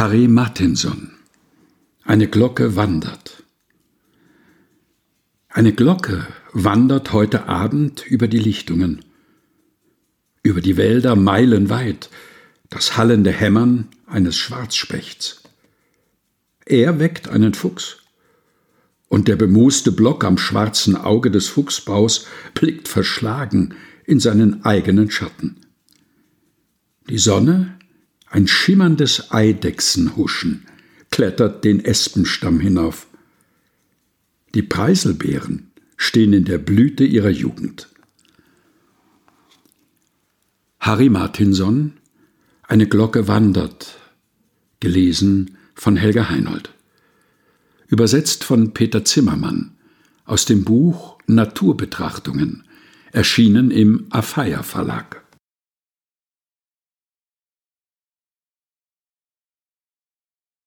Harry Martinson Eine Glocke wandert. Eine Glocke wandert heute Abend über die Lichtungen, über die Wälder meilenweit, das hallende Hämmern eines Schwarzspechts. Er weckt einen Fuchs, und der bemooste Block am schwarzen Auge des Fuchsbaus blickt verschlagen in seinen eigenen Schatten. Die Sonne ein schimmerndes Eidechsenhuschen klettert den Espenstamm hinauf. Die Preiselbeeren stehen in der Blüte ihrer Jugend. Harry Martinson Eine Glocke wandert, gelesen von Helga Heinold. Übersetzt von Peter Zimmermann aus dem Buch Naturbetrachtungen, erschienen im Afeier Verlag.